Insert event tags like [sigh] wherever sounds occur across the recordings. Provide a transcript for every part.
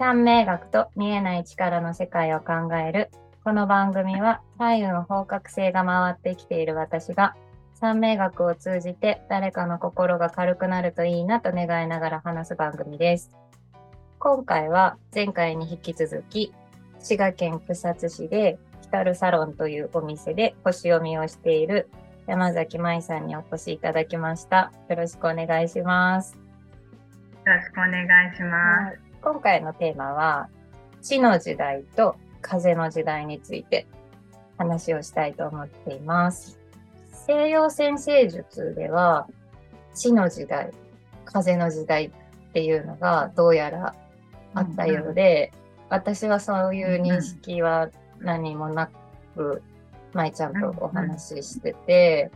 三名学と見えない力の世界を考える。この番組は、左右の方角性が回ってきている私が、三名学を通じて誰かの心が軽くなるといいなと願いながら話す番組です。今回は前回に引き続き、滋賀県草津市でヒカルサロンというお店で星読みをしている山崎舞さんにお越しいただきました。よろしくお願いします。よろしくお願いします。今回のテーマは、地の時代と風の時代について話をしたいと思っています。西洋先生術では、地の時代、風の時代っていうのがどうやらあったようで、うんうん、私はそういう認識は何もなく、舞ちゃんとお話ししてて、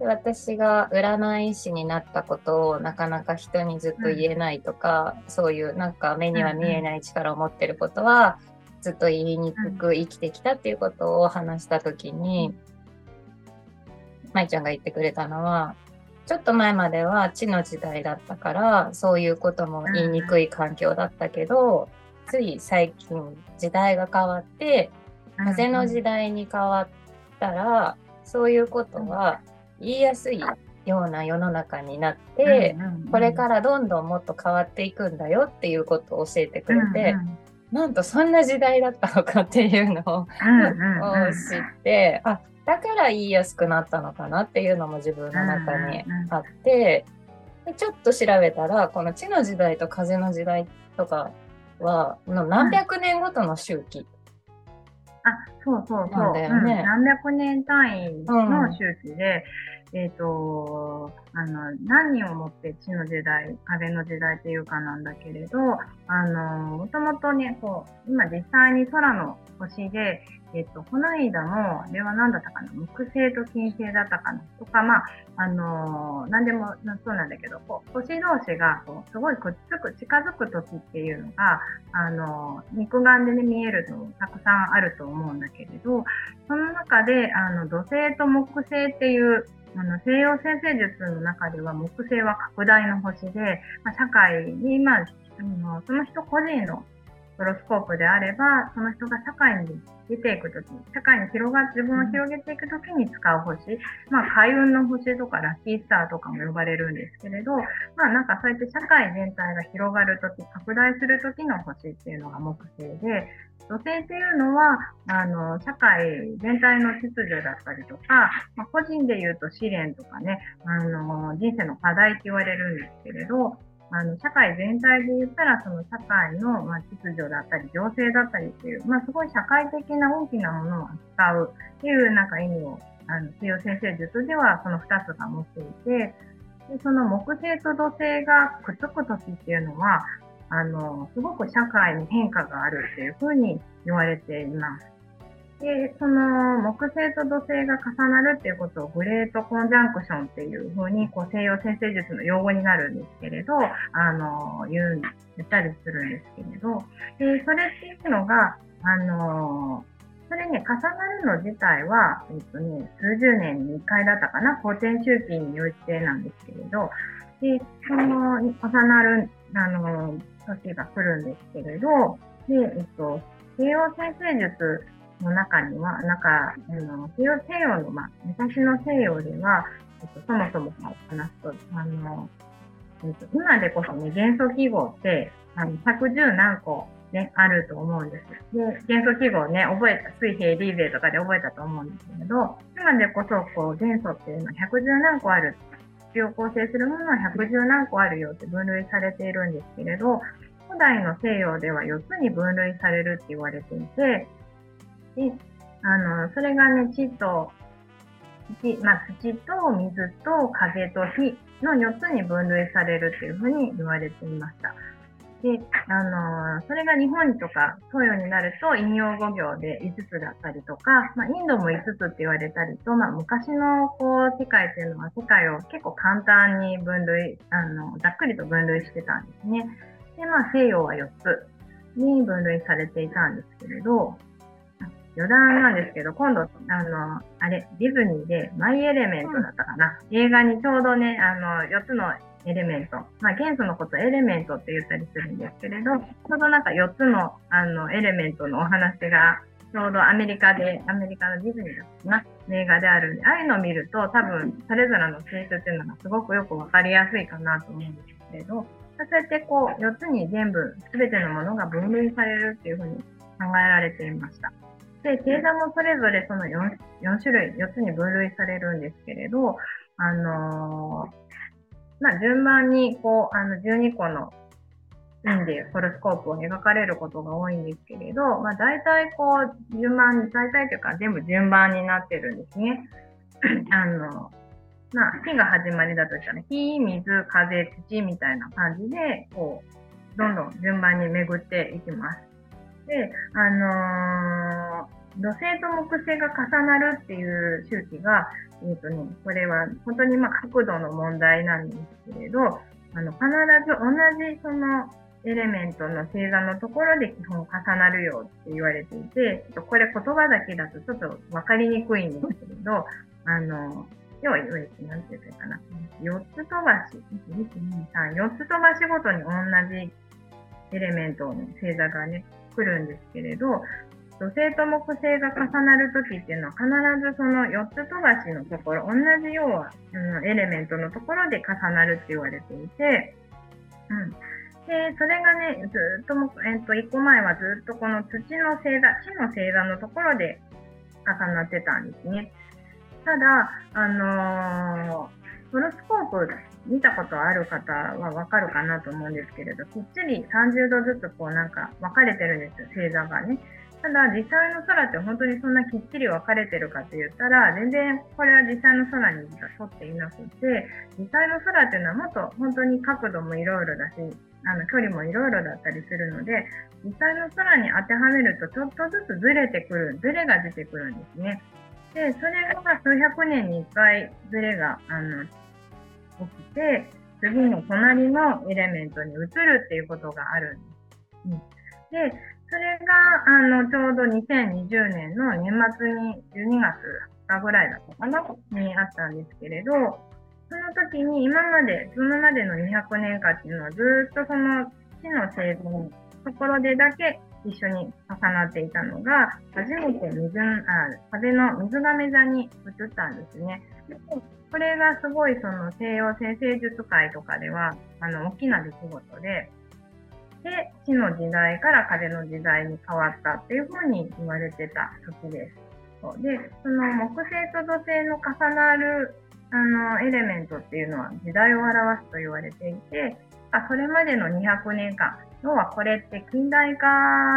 私が占い師になったことをなかなか人にずっと言えないとか、うん、そういうなんか目には見えない力を持ってることはずっと言いにくく生きてきたっていうことを話した時に、舞ちゃんが言ってくれたのは、ちょっと前までは地の時代だったから、そういうことも言いにくい環境だったけど、つい最近時代が変わって、風の時代に変わったら、そういうことは言いやすいような世の中になって、これからどんどんもっと変わっていくんだよっていうことを教えてくれて、なんとそんな時代だったのかっていうのを [laughs] 知って、あだから言いやすくなったのかなっていうのも自分の中にあって、でちょっと調べたらこの地の時代と風の時代とかはの何百年ごとの周期あ、そうそうそう。ね。うん、何百年単位の周期で、うん、えっ、ー、と、あの、何人をもって地の時代、風の時代っていうかなんだけれど、あの、もともとね、こう、今実際に空の星で、えっと、この間も、あれは何だったかな、木星と金星だったかな、とか、まあ、あのー、何でもそうなんだけど、こう星同士がこうすごいくっつく、近づく時っていうのが、あのー、肉眼でね、見えるのたくさんあると思うんだけれど、その中で、あの、土星と木星っていう、あの西洋先生術の中では木星は拡大の星で、まあ、社会に、まあ、その人個人のホロスコープであれば、その人が社会に出ていくとき、社会に広が、自分を広げていくときに使う星、まあ、開運の星とかラッキースターとかも呼ばれるんですけれど、まあ、なんかそうやって社会全体が広がるとき、拡大するときの星っていうのが木星で、女性っていうのは、あの、社会全体の秩序だったりとか、まあ、個人で言うと試練とかね、あの、人生の課題って言われるんですけれど、あの、社会全体で言ったら、その社会の、ま、秩序だったり、情勢だったりっていう、まあ、すごい社会的な大きなものを扱うっていう、なんか意味を、あの、西洋先生術では、その二つが持っていて、でその木星と土星がくっつくときっていうのは、あの、すごく社会に変化があるっていうふうに言われています。で、その木星と土星が重なるっていうことをグレートコンジャンクションっていうふうに、こう西洋先生術の用語になるんですけれど、あの、言う、言ったりするんですけれど、で、それっていうのが、あの、それね、重なるの自体は、えっとね、数十年に1回だったかな、公転周期によってなんですけれど、で、その、重なる、あの、時が来るんですけれど、で、えっと、西洋先生術の中には、なんか、あの西洋西洋の、まあ、昔の西洋では、えっと、そもそも話すと、あの、えっと、今でこそね、元素記号って、あの、110何個ね、あると思うんです。で、元素記号ね、覚えた、水平リーベとかで覚えたと思うんですけれど、今でこそ、こう、元素っていうのは110何個ある。地を構成するものは110何個あるよって分類されているんですけれど、古代の西洋では4つに分類されるって言われていて、で、あの、それがね、地と、土、まあ、土と水と風と火の4つに分類されるっていうふうに言われていました。で、あのそれが日本とか東洋になると引用語行で5つだったりとか、まあ、インドも5つって言われたりと、まあ、昔のこう世界っていうのは世界を結構簡単に分類、あの、ざっくりと分類してたんですね。で、まあ西洋は4つに分類されていたんですけれど、余談なんですけど、今度、あの、あれ、ディズニーでマイエレメントだったかな。映画にちょうどね、あの、4つのエレメント。まあ、元素のことエレメントって言ったりするんですけれど、ちょうどなんか4つのあのエレメントのお話が、ちょうどアメリカで、アメリカのディズニーだったかな、映画であるんで、ああいうのを見ると多分それぞれの性質っていうのがすごくよくわかりやすいかなと思うんですけれど、そうやってこう4つに全部全てのものが分類されるっていうふうに考えられていました。で、星座もそれぞれその 4, 4種類、4つに分類されるんですけれど、あのーまあ、順番に、こう、あの、12個のンでホロスコープを描かれることが多いんですけれど、まあ、大体こう、順番、大体というか全部順番になってるんですね。[clears throat] あの、まあ、火が始まりだとしたら、火、水、風、土みたいな感じで、こう、どんどん順番に巡っていきます。で、あのー土星と木星が重なるっていう周期が、えっ、ー、とね、これは本当にまあ角度の問題なんですけれど、あの、必ず同じそのエレメントの星座のところで基本重なるよって言われていて、これ言葉だけだとちょっとわかりにくいんですけれど、あの、要は、なんていうかな。4つ飛ばし、1、2、3、4つ飛ばしごとに同じエレメントの星座がね、来るんですけれど、土星と木星が重なるときっていうのは必ずその4つ飛ばしのところ、同じようは、うん、エレメントのところで重なるって言われていて、うん。で、それがね、ずっと、えっ、と、1個前はずっとこの土の星座、地の星座のところで重なってたんですね。ただ、あのー、ホロスコープ見たことある方はわかるかなと思うんですけれど、きっちり30度ずつこうなんか分かれてるんですよ、星座がね。ただ、実際の空って本当にそんなきっちり分かれてるかって言ったら、全然これは実際の空に撮っていなくて、実際の空っていうのはもっと本当に角度もいろいろだし、あの距離もいろいろだったりするので、実際の空に当てはめるとちょっとずつずれてくる、ずれが出てくるんですね。で、それが数百年に一回ずれが、あの、起きて、次の隣のエレメントに移るっていうことがあるんです。で、それが、あの、ちょうど2020年の年末に12月20日ぐらいだったかなにあったんですけれど、その時に今まで、そのまでの200年間っていうのはずっとその地の成分ところでだけ一緒に重なっていたのが、初めて水、あ風の水亀座に移ったんですね。これがすごいその西洋先生術界とかでは、あの、大きな出来事で、で、地の時代から風の時代に変わったっていうふうに言われてた時です。で、その木星と土星の重なるあのエレメントっていうのは時代を表すと言われていて、それまでの200年間、要はこれって近代化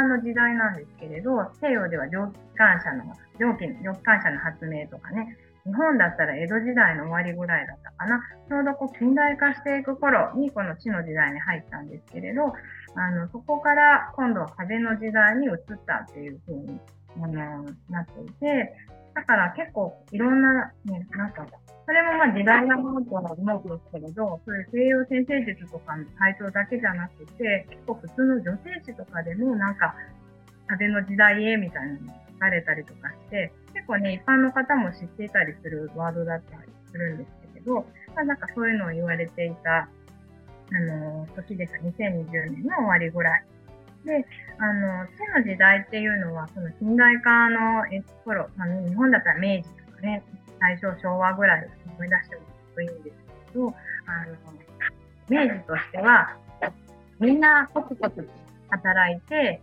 の時代なんですけれど、西洋では蒸気機関車の、蒸気、蒸気機関車の発明とかね、日本だったら江戸時代の終わりぐらいだったかな。ちょうどこう近代化していく頃にこの地の時代に入ったんですけれど、あの、そこから今度は風の時代に移ったっていう風に、あの、なっていて、だから結構いろんな、ね、なんか、それもまあ時代がものと思うんですけれど、そういう西洋先生術とかの対象だけじゃなくて、結構普通の女性誌とかでもなんか、風の時代へみたいなの書かれたりとかして、結構ね、一般の方も知っていたりするワードだったりするんですけど、まあ、なんかそういうのを言われていたあの、時です。2020年の終わりぐらい。で、あの、地の時代っていうのは、その近代化の頃、まあ、日本だったら明治とかね、大正昭和ぐらい思い出してもいいんですけど、あの、明治としては、みんなコツコツ働いて、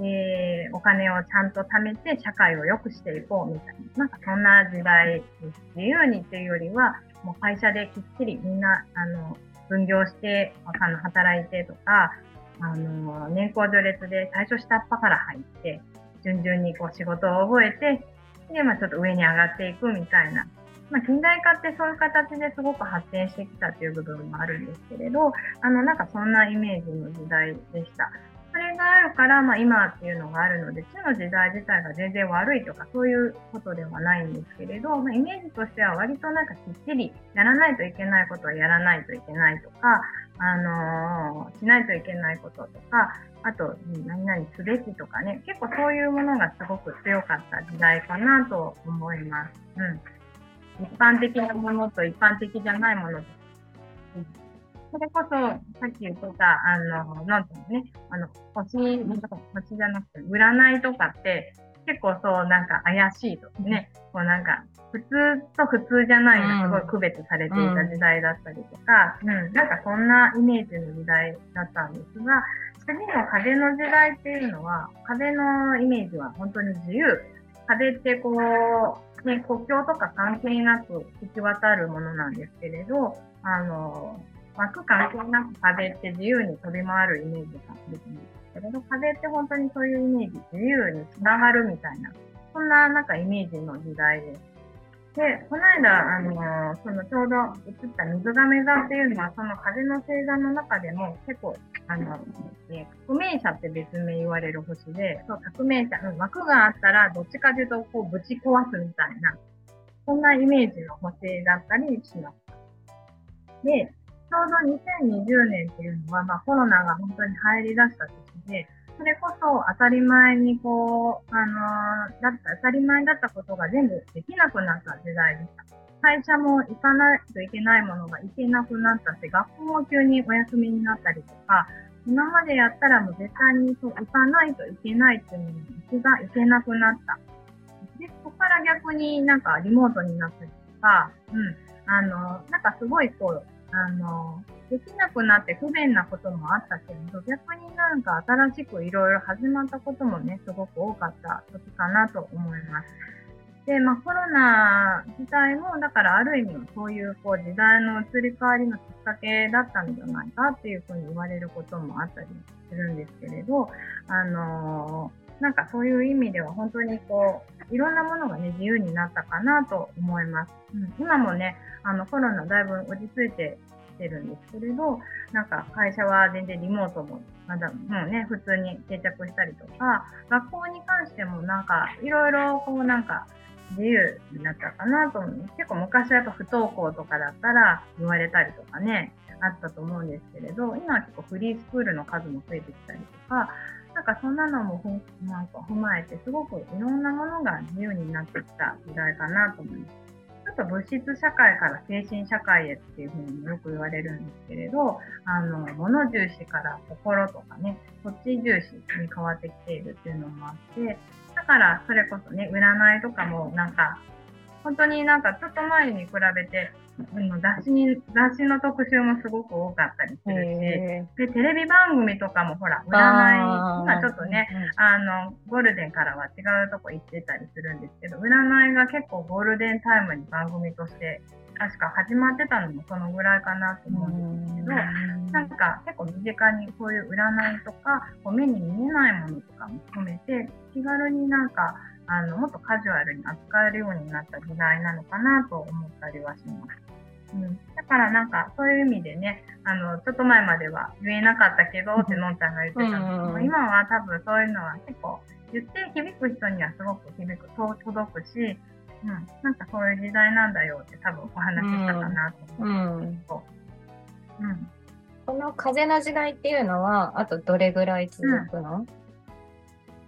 えー、お金をちゃんと貯めて社会を良くしていこうみたいな、なんかそんな時代です。自由にっていうよりは、もう会社できっちりみんな、あの、分業して、あの、働いてとか、あの、年功序列で最初下っ端から入って、順々にこう仕事を覚えて、で、まあちょっと上に上がっていくみたいな。まあ近代化ってそういう形ですごく発展してきたっていう部分もあるんですけれど、あの、なんかそんなイメージの時代でした。それがあるから、まあ、今っていうのがあるので、地の時代自体が全然悪いとか、そういうことではないんですけれど、まあ、イメージとしては割となんかきっちりやらないといけないことはやらないといけないとか、あのー、しないといけないこととか、あと、何々すべきとかね、結構そういうものがすごく強かった時代かなと思います。うん。一般的なものと一般的じゃないものと。うん、それこそ、さっき言ってた、あの、なんともね、あの、星、星じゃなくて、占いとかって、結構そう、なんか怪しいとね、こうなんか、普通と普通じゃないがすごい区別されていた時代だったりとか、うん、うん、なんかそんなイメージの時代だったんですが、次の風の時代っていうのは、風のイメージは本当に自由。風ってこう、ね、国境とか関係なく行き渡るものなんですけれど、あの、枠関係なく風って自由に飛び回るイメージが出てるんですけど、風って本当にそういうイメージ、自由につながるみたいな、そんななんかイメージの時代です。で、この間、あのそのちょうど映った水亀座っていうのは、その風の星座の中でも結構、あの、ね、革命者って別名言われる星で、そう、革命者、うん、枠があったら、どっちかというと、こう、ぶち壊すみたいな、そんなイメージの星だったりします。で、ちょうど2020年っていうのは、まあコロナが本当に入り出した時で、それこそ当たり前にこう、あのー、だった当たり前だったことが全部できなくなった時代でした。会社も行かないといけないものが行けなくなったし、学校も急にお休みになったりとか、今までやったらもう絶対にそう行かないといけないっていうのに行が行けなくなった。で、そこから逆になんかリモートになったりとか、うん、あの、なんかすごいこう、あの、できなくなって不便なこともあったけれど、逆になんか新しくいろいろ始まったこともね、すごく多かった時かなと思います。で、まあコロナ自体も、だからある意味そういうこう時代の移り変わりのきっかけだったんじゃないかっていうふうに言われることもあったりするんですけれど、あのー、なんかそういう意味では本当にこう、いろんなものがね、自由になったかなと思います。うん、今もね、あのコロナだいぶ落ち着いてきてるんですけれど、なんか会社は全然リモートもまだもうね、普通に定着したりとか、学校に関してもなんかいろいろこうなんか自由になったかなと思う。結構昔はやっぱ不登校とかだったら言われたりとかね、あったと思うんですけれど、今は結構フリースクールの数も増えてきたりとか、なんかそんなのもなんか踏まえて、すごくいろんなものが自由になってきた時代かなと思います。ちょっと物質社会から精神社会へっていうふうによく言われるんですけれど、あの、物重視から心とかね、そっち重視に変わってきているっていうのもあって、だからそれこそね、占いとかもなんか、本当になんかちょっと前に比べて、雑誌に、雑誌の特集もすごく多かったりするし、で、テレビ番組とかもほら、占い、今ちょっとね、あの、ゴールデンからは違うとこ行ってたりするんですけど、占いが結構ゴールデンタイムに番組として確か始まってたのもそのぐらいかなと思うんですけど、なんか結構身近にこういう占いとか、こう目に見えないものとかも含めて、気軽になんか、あの、もっとカジュアルに扱えるようになった時代なのかなと思ったりはします。うん、だからなんかそういう意味でね、あの、ちょっと前までは言えなかったけどってのんちゃんが言ってたんですけど、今は多分そういうのは結構言って響く人にはすごく響く、届くし、うん、なんかそういう時代なんだよって多分お話ししたかなと思うん。うん、この風の時代っていうのは、あとどれぐらい続くの、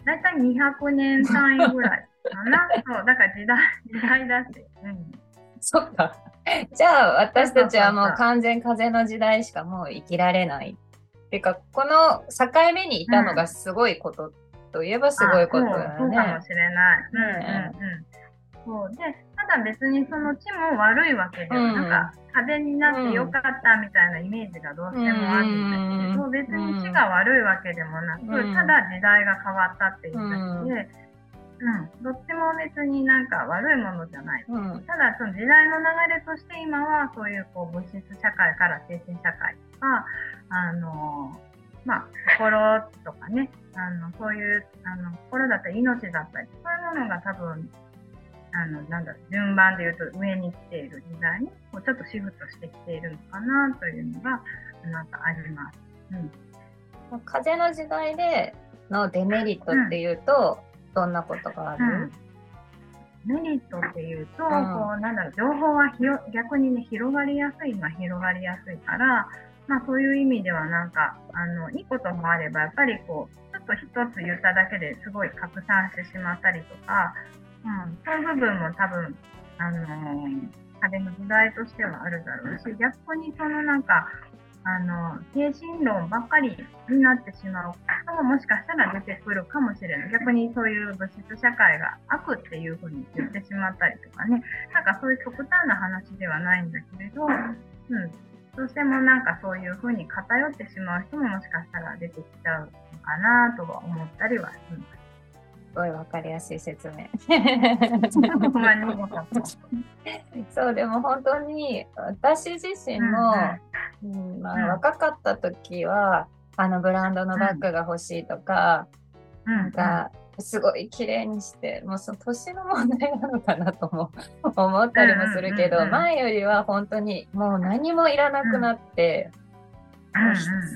大体200年単位ぐらいかな。そう、だから時代、時代だし。うん。そっか。じゃあ私たちはもう完全風の時代しかもう生きられない。っていうか、この境目にいたのがすごいことといえばすごいことだよね。そうかもしれない。うんうんうん。そうでただ別にその地も悪いわけでは、うん、なんか風になってよかったみたいなイメージがどうしてもあるんですけど、うん、別に地が悪いわけでもなく、うん、ただ時代が変わったっていうだけで、うん、どっちも別になんか悪いものじゃない。うん、ただその時代の流れとして今はそういうこう物質社会から精神社会とか、あのまあ、心とかね、あのそういうあの心だったり命だったり、そういうものが多分あの、なんだ順番で言うと上に来ている時代に、こうちょっとシフトしてきているのかなというのが、なんかあります。うん。風の時代でのデメリットっていうと、うん、どんなことがある、うん、メリットっていうと、うん、こう、なんだろう、情報はひよ逆にね、広がりやすいのは広がりやすいから、まあそういう意味ではなんか、あの、いいこともあれば、やっぱりこう、ちょっと一つ言っただけですごい拡散してしまったりとか、うん、そういう部分も多分、あのー、壁の時代としてはあるだろうし、逆にそのなんか、あの、精神論ばっかりになってしまう人ももしかしたら出てくるかもしれない。逆にそういう物質社会が悪っていうふうに言ってしまったりとかね、なんかそういう極端な話ではないんだけれど、うん、どうしてもなんかそういうふうに偏ってしまう人ももしかしたら出てきちゃうのかなとは思ったりはします。ごいわかりやすい説明。[laughs] そう、でも本当に私自身も、うん、うん、まあ、若かった時は、あのブランドのバッグが欲しいとか、うん、なんか、すごい綺麗にして、もうその年の問題なのかなとも [laughs] 思ったりもするけど、前よりは本当にもう何もいらなくなって、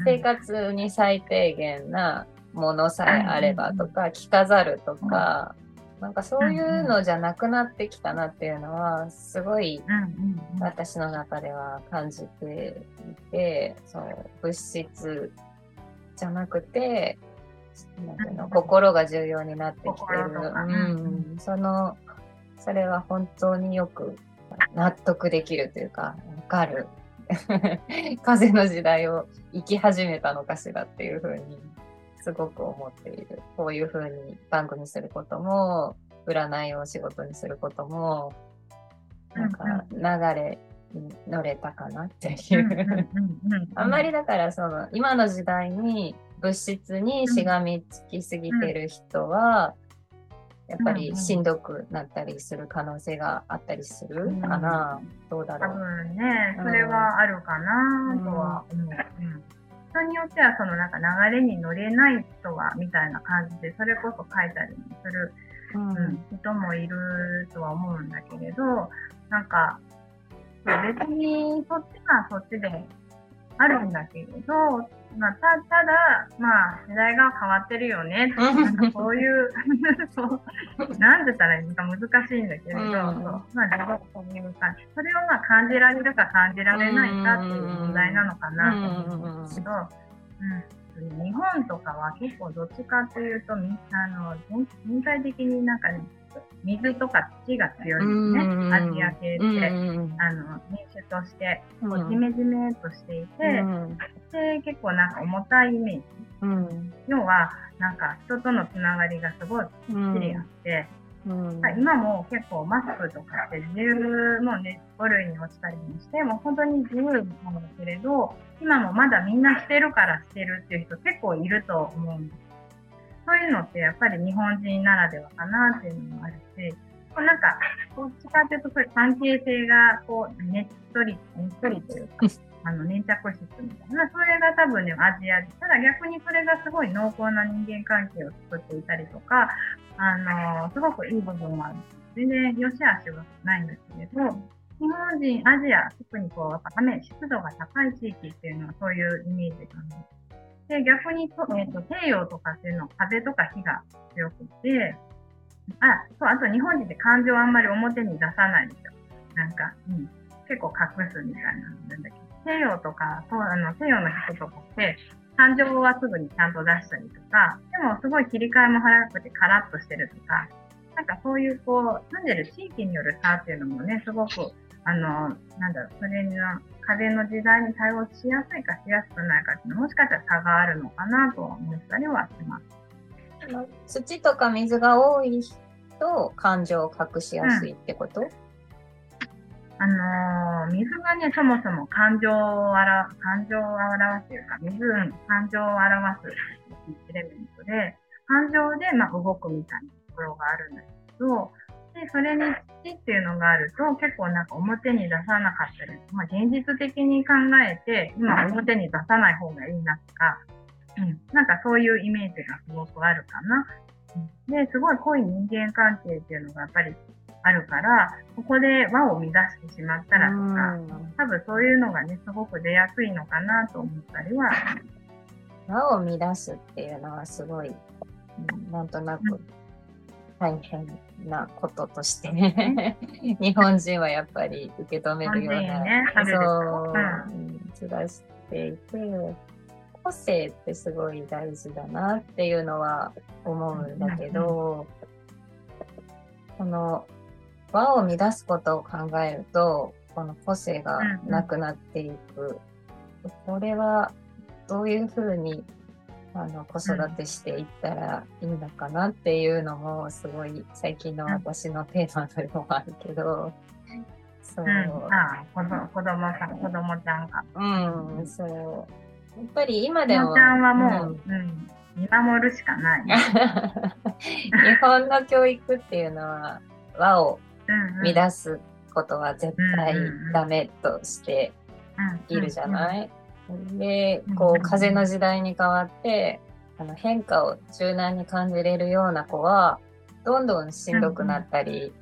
生活に最低限なものさえあればとか、着飾るとか、なんかそういうのじゃなくなってきたなっていうのは、すごい私の中では感じていて、そう物質じゃなくて、なんていうの心が重要になってきてる。うん、その、それは本当によく納得できるというか、わかる。[laughs] 風の時代を生き始めたのかしらっていうふうにすごく思っている。こういうふうに番組することも、占いを仕事にすることも、なんか流れに乗れたかなっていう。あんまりだからその今の時代に物質にしがみつきすぎてる人は、やっぱりしんどくなったりする可能性があったりするかな、うん、どうだろう。多分ね、それはあるかなとは思う。うん人によってはそのなんか流れに乗れない人はみたいな感じでそれこそ書いたりもする、うん、うん、人もいるとは思うんだけれどなんか別にそっちはそっちであるんだけれど、まあ、たただ、まあ、時代が変わってるよね。なんかそういう [laughs] そう。なんて言ったらいいのか難しいんだけれど、うん、まあ、そういう感じそれをまあ感じられるか感じられないかっていう問題なのかな。と思うん。ですけど、うん、日本とかは結構どっちかっていうとあの全体的になん。かね水とか土が強いですね、アジア系って、あの民主としてこうジメジメとしていて、で結構なんか重たいイメージ、要はなんか人とのつながりがすごいきっちりあって、うん、今も結構マスクとかって自由もね、5類に落ちたりもして、もう本当に自由なんだけれど、今もまだみんなしてるからしてるっていう人結構いると思うんです。そういうのってやっぱり日本人ならではかなっていうのもあるし、こうなんか、どっちかというとそういう関係性が、こう、ねっとり、ねっとりというか、[laughs] あの、粘着質みたいな、それが多分ね、アジアで、ただ逆にそれがすごい濃厚な人間関係を作っていたりとか、あのすごくいい部分もある。全然良し悪しはないんですけれど、日本人、アジア、特にこう、やっぱ雨、湿度が高い地域っていうのはそういうイメージがあるで、逆にと、えーと、西洋とかっていうのは風とか火が強くて、あ、そう、あと日本人って感情をあんまり表に出さないでしょ。なんか、うん、結構隠すみたいななんだけど、西洋とか、そうあの西洋の人とかって、感情はすぐにちゃんと出したりとか、でもすごい切り替えも早くてカラッとしてるとか、なんかそういうこう、住んでる地域による差っていうのもね、すごく、あの、なんだろう、それに風の時代に対応しやすいかしやすくないかっていうのもしかしたら差があるのかなと思ったりはします。土とか水が多いと感情を隠しやすいってこと、うん、あのー、水がね、そもそも感情を表感情を表すというか、水、感情を表すエレメントで、感情でまあ動くみたいなところがあるんだけど、で、それに土っていうのがあると結構なんか表に出さなかったり、まあ現実的に考えて今表に出さない方がいいなとか、うん、なんかそういうイメージがすごくあるかな。で、すごい濃い人間関係っていうのがやっぱりあるから、ここで輪を乱してしまったらとか、多分そういうのがね、すごく出やすいのかなと思ったりは。輪を乱すっていうのはすごい、なんとなく大変なこととして日本人はやっぱり受け止めるような、ね、そう、うん、気がしていて個性ってすごい大事だなっていうのは思うんだけど、この輪を乱すことを考えるとこの個性がなくなっていくこれはどういうふうにあの子育てしていったらいいのかなっていうのもすごい最近の私のテーマでもあるけど、そう、うん、あ子供子供さん子供ちゃんが。うんそう。やっぱり今でも子供ちゃんはもう、うん、うん、見守るしかない。日本の教育っていうのは和を乱すことは絶対ダメとしているじゃない、で、こう、風の時代に変わって、あの変化を柔軟に感じれるような子は、どんどんしんどくなったり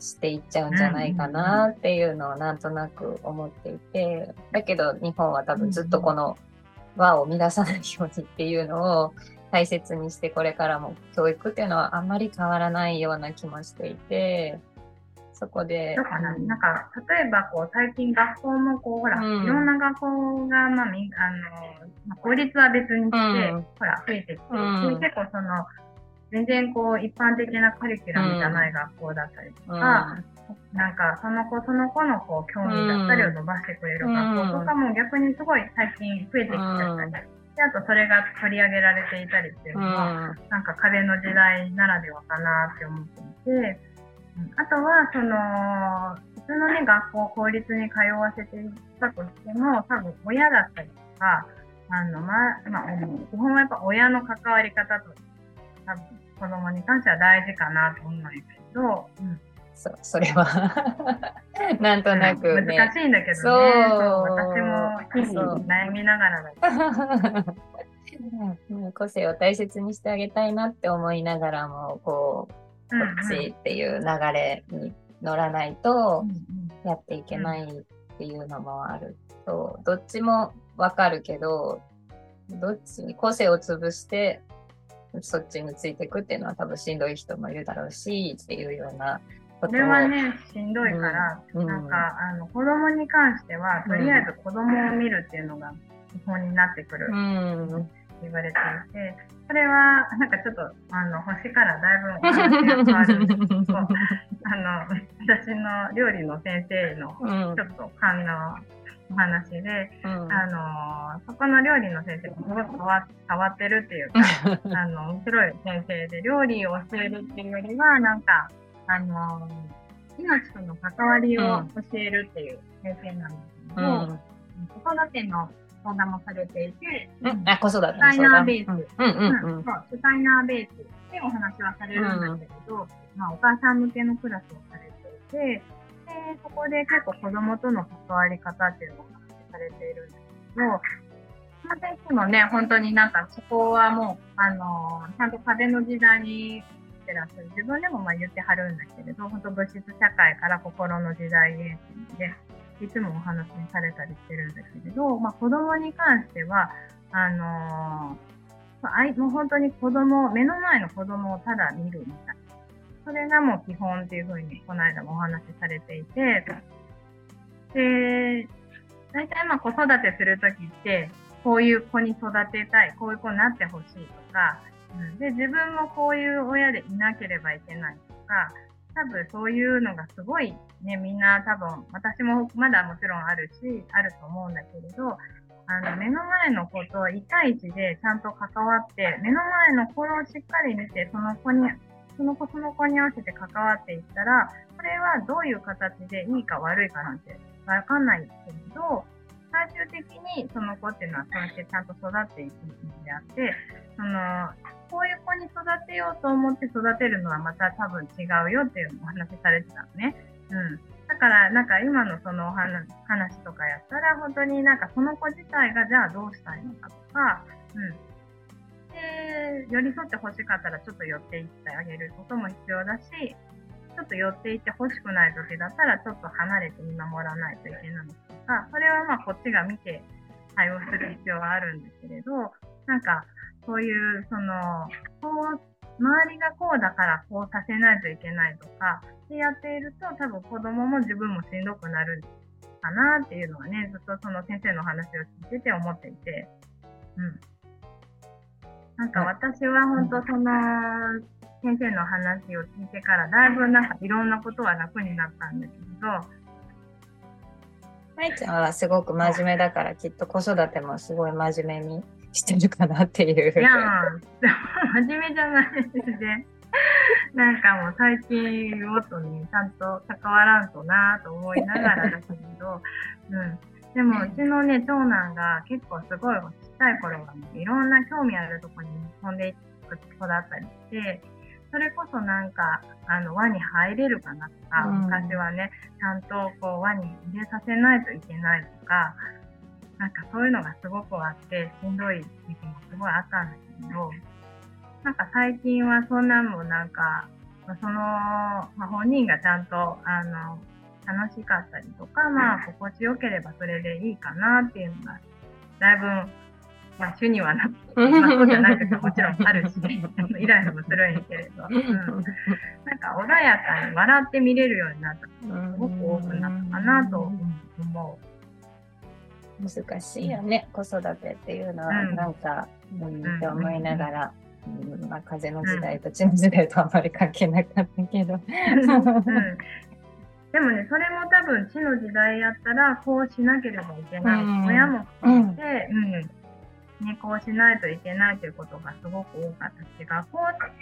していっちゃうんじゃないかなっていうのをなんとなく思っていて、だけど日本は多分ずっとこの輪を乱さないようにっていうのを大切にしてこれからも教育っていうのはあんまり変わらないような気もしていて、そこで。そうかな。なんか、例えば、こう、最近学校も、こう、ほら、うん、いろんな学校が、まあ、みあの、まあ、公立は別にして、うん、ほら、増えてきて、うん、結構その、全然こう、一般的なカリキュラムじゃない学校だったりとか、なんか、その子その子のこう、興味だったりを伸ばしてくれる学校とかも逆にすごい最近増えてきちゃったり。であとそれが取り上げられていたりっていうのは、なんか壁の時代ならではかなって思っていて、あとは、その、普通のね、学校、公立に通わせていたとしても、多分親だったりとか、あの、まあ、まあ、基本はやっぱ親の関わり方と、多分子供に関しては大事かなと思うんだけど、うん。そう、それは。[laughs] なんとなく、ね、難しいんだけどね。そう。私も悩みながらだけど。[laughs] 個性を大切にしてあげたいなって思いながらも、こう、こっちっていう流れに乗らないとやっていけないっていうのもあると、どっちもわかるけど、どっちに個性を潰してそっちについていくっていうのは多分しんどい人もいるだろうしっていうようなこれはね、しんどいから、うん、なんか、あの、子供に関しては、とりあえず子供を見るっていうのが基本になってくる。うん、言われていて、それは、なんかちょっと、あの、星からだいぶお話が変わるんですけど、あの、[laughs] 私の料理の先生のちょっと勘のお話で、うん、あの、そこの料理の先生がすごい変わ変わってるっていうか、[laughs] あの、面白い先生で、料理を教えるっていうよりは、なんか、あの、命との関わりを教えるっていう先生なんですけど、うん、子育ての相談もされていて、うん、あ、子育て主催ナーベース、うん。うんうん、そう、主催ナーベースでお話はされるんだけど、まあ、お母さん向けのクラスをされていて、で、そこで結構子供との関わり方っていうのをされているんですけど、まあ、先生もね、本当になんかそこはもう、あのー、ちゃんと壁の時代にてらっしゃる。自分でもまあ言ってはるんだけれど、本当物質社会から心の時代へっていうので、いつもお話にされたりしてるんだけれど、まあ、子供に関しては、あのー、もう本当に子供、目の前の子供をただ見るみたいな。それがもう基本っていうふうに、この間もお話しされていて、で、大体まあ子育てするときって、こういう子に育てたい、こういう子になってほしいとか、うん、で、自分もこういう親でいなければいけないとか、多分そういうのがすごいね、みんな多分、私もまだもちろんあるし、あると思うんだけれど、あの、目の前の子と1対1でちゃんと関わって、目の前の子をしっかり見て、その子に、その子その子に合わせて関わっていったら、それはどういう形でいいか悪いかなんてわかんないけれど、最終的にその子っていうのはそうやってちゃんと育っていくんであって、その、こういう子に育てようと思って育てるのはまた多分違うよっていうのをお話しされてたのね。うん。だから、なんか今のその話とかやったら、本当になんかその子自体がじゃあどうしたいのかとか、うん。で、寄り添って欲しかったらちょっと寄っていってあげることも必要だし、ちょっと寄っていって欲しくない時だったらちょっと離れて見守らないといけないとか、それはまあこっちが見て対応する必要はあるんですけれど、なんか、そういう、その、こう、周りがこうだからこうさせないといけないとか、でやっていると多分子供も自分もしんどくなるかなっていうのはね、ずっとその先生の話を聞いてて思っていて、うん。なんか私は本当その、先生の話を聞いてからだいぶなんかいろんなことは楽になったんですけど、舞ちゃんはすごく真面目だから、きっと子育てもすごい真面目にしてるかなっていう。いや真面目じゃないですね。なんかもう最近ごとにちゃんと関わらんとなと思いながらだけど、うん。でもうちのね、長男が結構すごいちっちゃい頃はもういろんな興味あるとこに飛んでいく子だったりして、それこそなんか、あの、輪に入れるかなとか、うん、昔はね、ちゃんとこう輪に入れさせないといけないとか、なんかそういうのがすごくあって、しんどい時期もすごいあったんだけど、なんか最近はそんなんもなんか、その、まあ、本人がちゃんと、あの、楽しかったりとか、まあ、心地よければそれでいいかなっていうのが、だいぶまあ、主にはなって、まあ、そうじゃない時はもちろんあるし、[laughs] イライラもするんやけれど、うん、なんか穏やかに笑って見れるようになったことがすごく多くなったかなと思う。難しいよね、子育てっていうのは、なんか、うん、って思いながら、うん、まあ、風の時代と地の時代とあまり関係なかったけど。でもね、それも多分、地の時代やったら、こうしなければいけない。親も含めて、うん。ね、こうしないといけないということがすごく多かったし、学校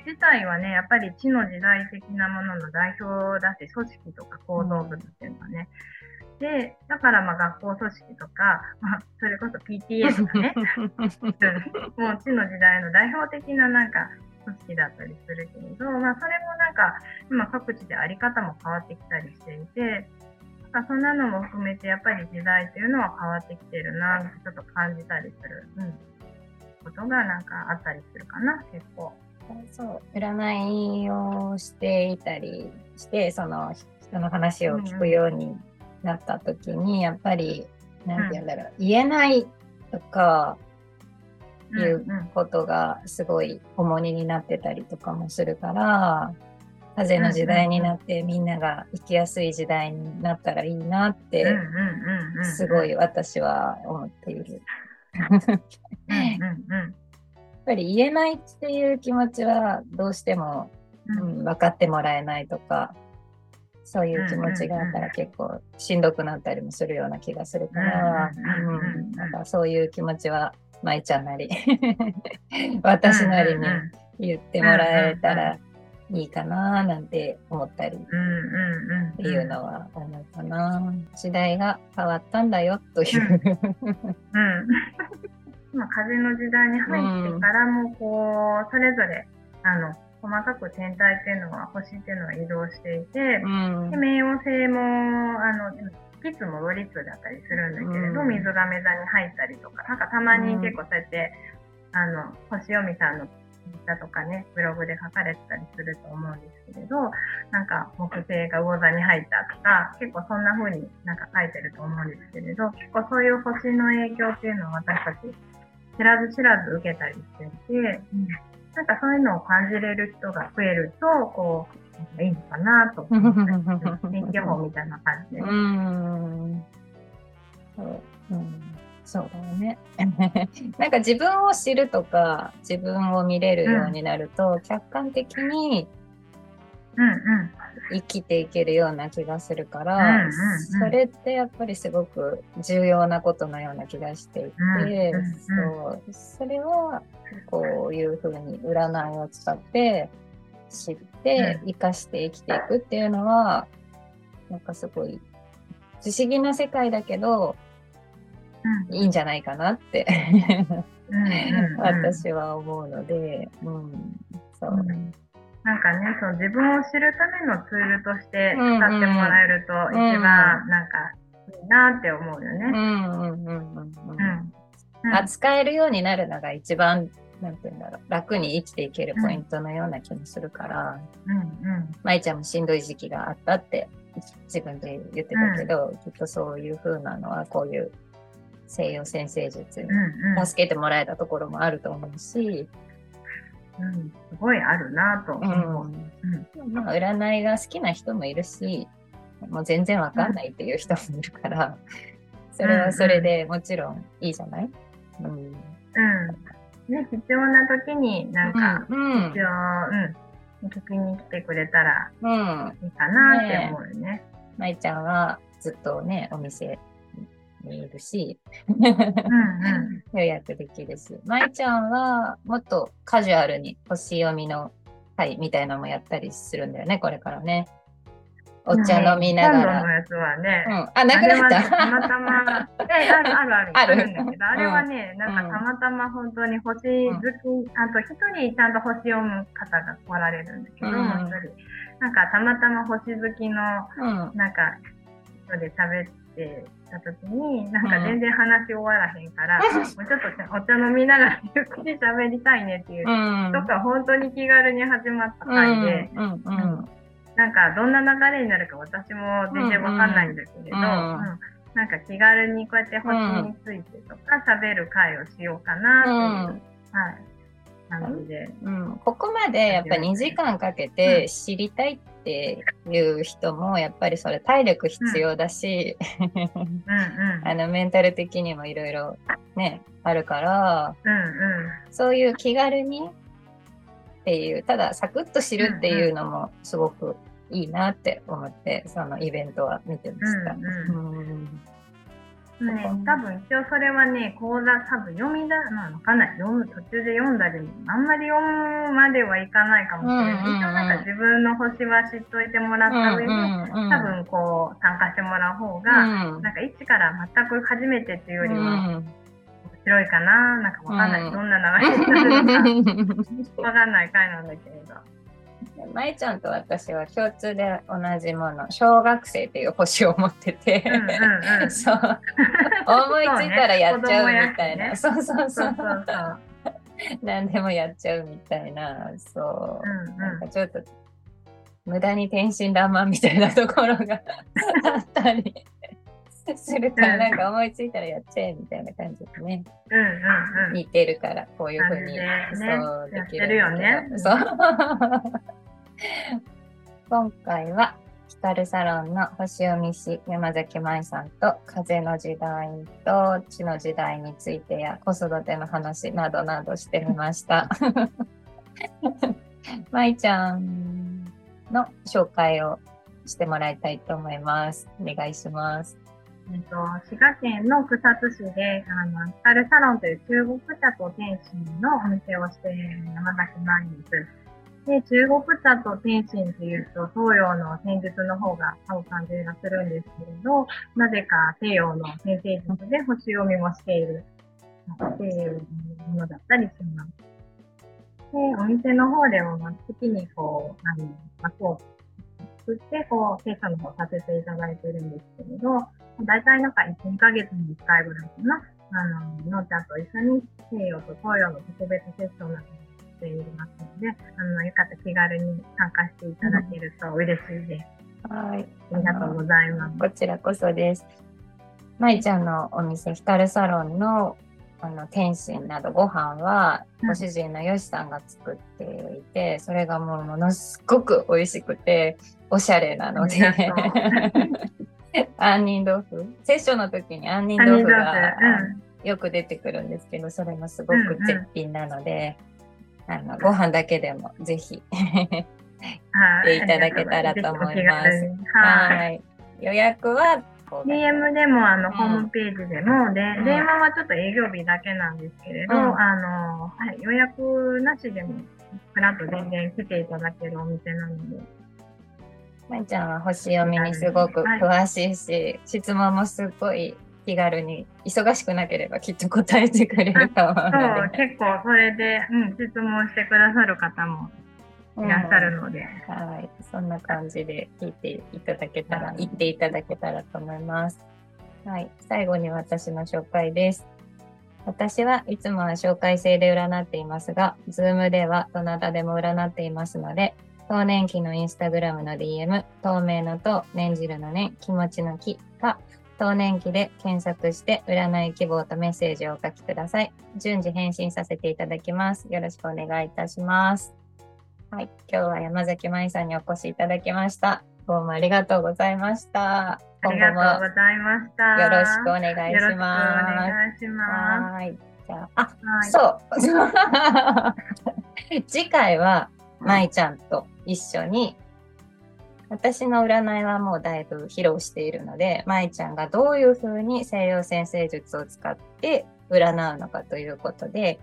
自体はね、やっぱり知の時代的なものの代表だし、組織とか行動部っていうのはね。で、だからまあ学校組織とか、まあ、それこそ PTA とかね、[laughs] もう知の時代の代表的ななんか組織だったりするけれど、まあそれもなんか今各地であり方も変わってきたりしていて、かそんなのも含めてやっぱり時代っていうのは変わってきてるなってちょっと感じたりする、うん、ことがなんかあったりするかな結構。そう。占いをしていたりしてその人の話を聞くようになった時に、やっぱり何て言うんだろう、うん、言えないとかいうことがすごい重荷になってたりとかもするから、風の時代になってみんなが生きやすい時代になったらいいなってすごい私は思っている。やっぱり言えないっていう気持ちはどうしても、うん、分かってもらえないとかそういう気持ちがあったら結構しんどくなったりもするような気がするから、うん、なんかそういう気持ちは舞ちゃんなり [laughs] 私なりに言ってもらえたらいいかななんて思ったりっていうのは思うかな。時代が変わったんだよという。うん、[laughs] 今風の時代に入ってからもこうそれぞれあの細かく天体っていうのは星っていうのは移動していて、うん、で冥王星もあのいつもロリッツだったりするんだけれど、うん、水亀座に入ったりとかなんかたまに結構そうやって、うん、あの星読みさんのだとかね、ブログで書かれてたりすると思うんですけれど、なんか木星が魚座に入ったとか、結構そんな風になんか書いてると思うんですけれど、結構そういう星の影響っていうのを私たち知らず知らず受けたりしていて、うん、なんかそういうのを感じれる人が増えると、こう、いいのかなと。思ったり天気予報みたいな感じで。うん。そう、うん。そうだよね。[laughs] なんか自分を知るとか、自分を見れるようになると、うん、客観的に生きていけるような気がするから、それってやっぱりすごく重要なことのような気がしていて、そうそれはこういうふうに占いを使って知って生かして生きていくっていうのは、なんかすごい不思議な世界だけど、いいんじゃないかなって [laughs] 私は思うので、うん、そう。なんかね、そう自分を知るためのツールとして使ってもらえると、一番なんかいいなって思うよね。扱えるようになるのが一番なんて言うんだろう。楽に生きていけるポイントのような気もするから、うんうん、舞ちゃんもしんどい時期があったって自分で言ってたけど、うん、きっとそういう風なのはこういう西洋先生術に助けてもらえたところもあると思うし、うん、すごいあるなと思う。うん。まあ、占いが好きな人もいるし、もう全然わかんないっていう人もいるから、それはそれでもちろんいいじゃない、うん、うん。ね、必要な時になんか、うん、必要、うん、聞きに来てくれたらいいかなって思うよね。舞、うん、ちゃんはずっとね、お店見えるし、うんうん、予約できるし。舞ちゃんはもっとカジュアルに星読みの会みたいなのもやったりするんだよね、これからね。お茶飲みながら。のやつはね。うん。あ、なくなった？たまたま、[laughs] え、あるあるある。あるんだけど、あれはね、なんかたまたま本当に星好き、あと一人ちゃんと星読む方が来られるんだけど、もう一人。なんかたまたま星好きの、なんか、人で喋ってた時に、なんか全然話終わらへんから、もうちょっとお茶飲みながらゆっくり喋りたいねっていう、とか本当に気軽に始まった回で、なんかどんな流れになるか私も全然わかんないんだけれど、うん、うん、なんか気軽にこうやって星についてとか喋る会をしようかなっていう、うん、はい。感じで、うん。ここまでやっぱ2時間かけて知りたいっていう人もやっぱりそれ体力必要だし、[laughs] あのメンタル的にもいろいろね、あるから、うんうん、そういう気軽にっていう、ただサクッと知るっていうのもすごくいいなって思って、そのイベントは見てました。ね、多分一応それはね、講座多分読みだ、まあわかんない。読む、途中で読んだり、あんまり読むまではいかないかもしれない。一応なんか自分の星は知っといてもらった上に、多分こう参加してもらう方が、なんか一から全く初めてっていうよりは、白いかななんかわかんない、うん、どんな流れになるのか [laughs] わかんない回なんだけれど。まいちゃんと私は共通で同じもの小学生っていう星を持ってて、[laughs] そう。思いついたらやっちゃうみたいな。そう,、ね、そうそうそう。何でもやっちゃうみたいな。そう、うんうん、なんかちょっと無駄に天真爛漫みたいなところが [laughs] あったりするから、なんか思いついたらやっちゃえみたいな感じでね。うんうんうん。似てるから、こういうふうに、ね、そうできる。るよね。そう。[laughs] 今回は、ヒカルサロンの星読み師山崎舞さんと風の時代と地の時代についてや子育ての話などなどしてみました。[laughs] 舞ちゃんの紹介をしてもらいたいと思います。お願いします。えっと、滋賀県の草津市で、あの、ヒカルサロンという中国茶と天津のお店をしている山崎舞です。で、中国茶と天津というと、東洋の戦術の方が合う感じがするんですけれど、なぜか西洋の先生術で星読みもしているっていうものだったりします。で、お店の方では、月にこう、あの、枠を作って、こう、精査の方させていただいてるんですけれど、大体なんか1、2ヶ月に1回ぐらいかな、あの、のーちゃんと一緒に西洋と東洋の特別セッションなどをしていますので、あの、よかったら気軽に参加していただけると嬉しいです。はい。ありがとうございます。こちらこそです。まいちゃんのお店、ヒカルサロンのあの天津などご飯はご主人のよしさんが作っていて、それがもうものすごく美味しくておしゃれなので [laughs] 杏仁豆腐。セッションの時に杏仁豆腐が、よく出てくるんですけどそれもすごく絶品なので、うんうん、あのご飯だけでもぜひ。[laughs] ていただけたらと思います。はい。予約は DM でもあの、ホームページでも、で、電話はちょっと営業日だけなんですけれど、あの、はい、予約なしでも、ふらっと全然来ていただけるお店なので。まいちゃんは星読みにすごく詳しいし、はい、質問もすごい気軽に、忙しくなければきっと答えてくれると思うそう、結構それで、うん、質問してくださる方もいらっしゃるので、うん、はい。そんな感じで聞いていただけたら、言っていただけたらと思います。はい。最後に私の紹介です。私はいつもは紹介制で占っていますが、ズームではどなたでも占っていますので、当年期のインスタグラムの DM、透明のと念じるの念、気持ちの気か、当年期で検索して占い希望とメッセージをお書きください。順次返信させていただきます。よろしくお願いいたします。はい、今日は山崎舞さんにお越しいただきました。どうもありがとうございました。ありがとうございました。よろしくお願いします。よろしくお願いします。はい。じゃあ、あ、そう。[laughs] 次回は、舞ちゃんと一緒に、私の占いはもうだいぶ披露しているので、舞ちゃんがどういうふうに西洋先生術を使って占うのかということで、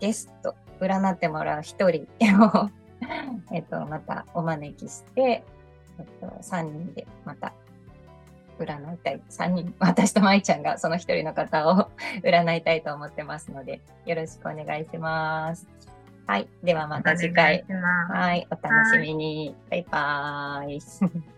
ゲスト、占ってもらう一人を [laughs] えっと、またお招きして、えっと、3人でまた占いたい。3人、私と舞ちゃんがその一人の方を [laughs] 占いたいと思ってますので、よろしくお願いします。はい。ではまた次回。はい。お楽しみに。バイバーイ。[laughs]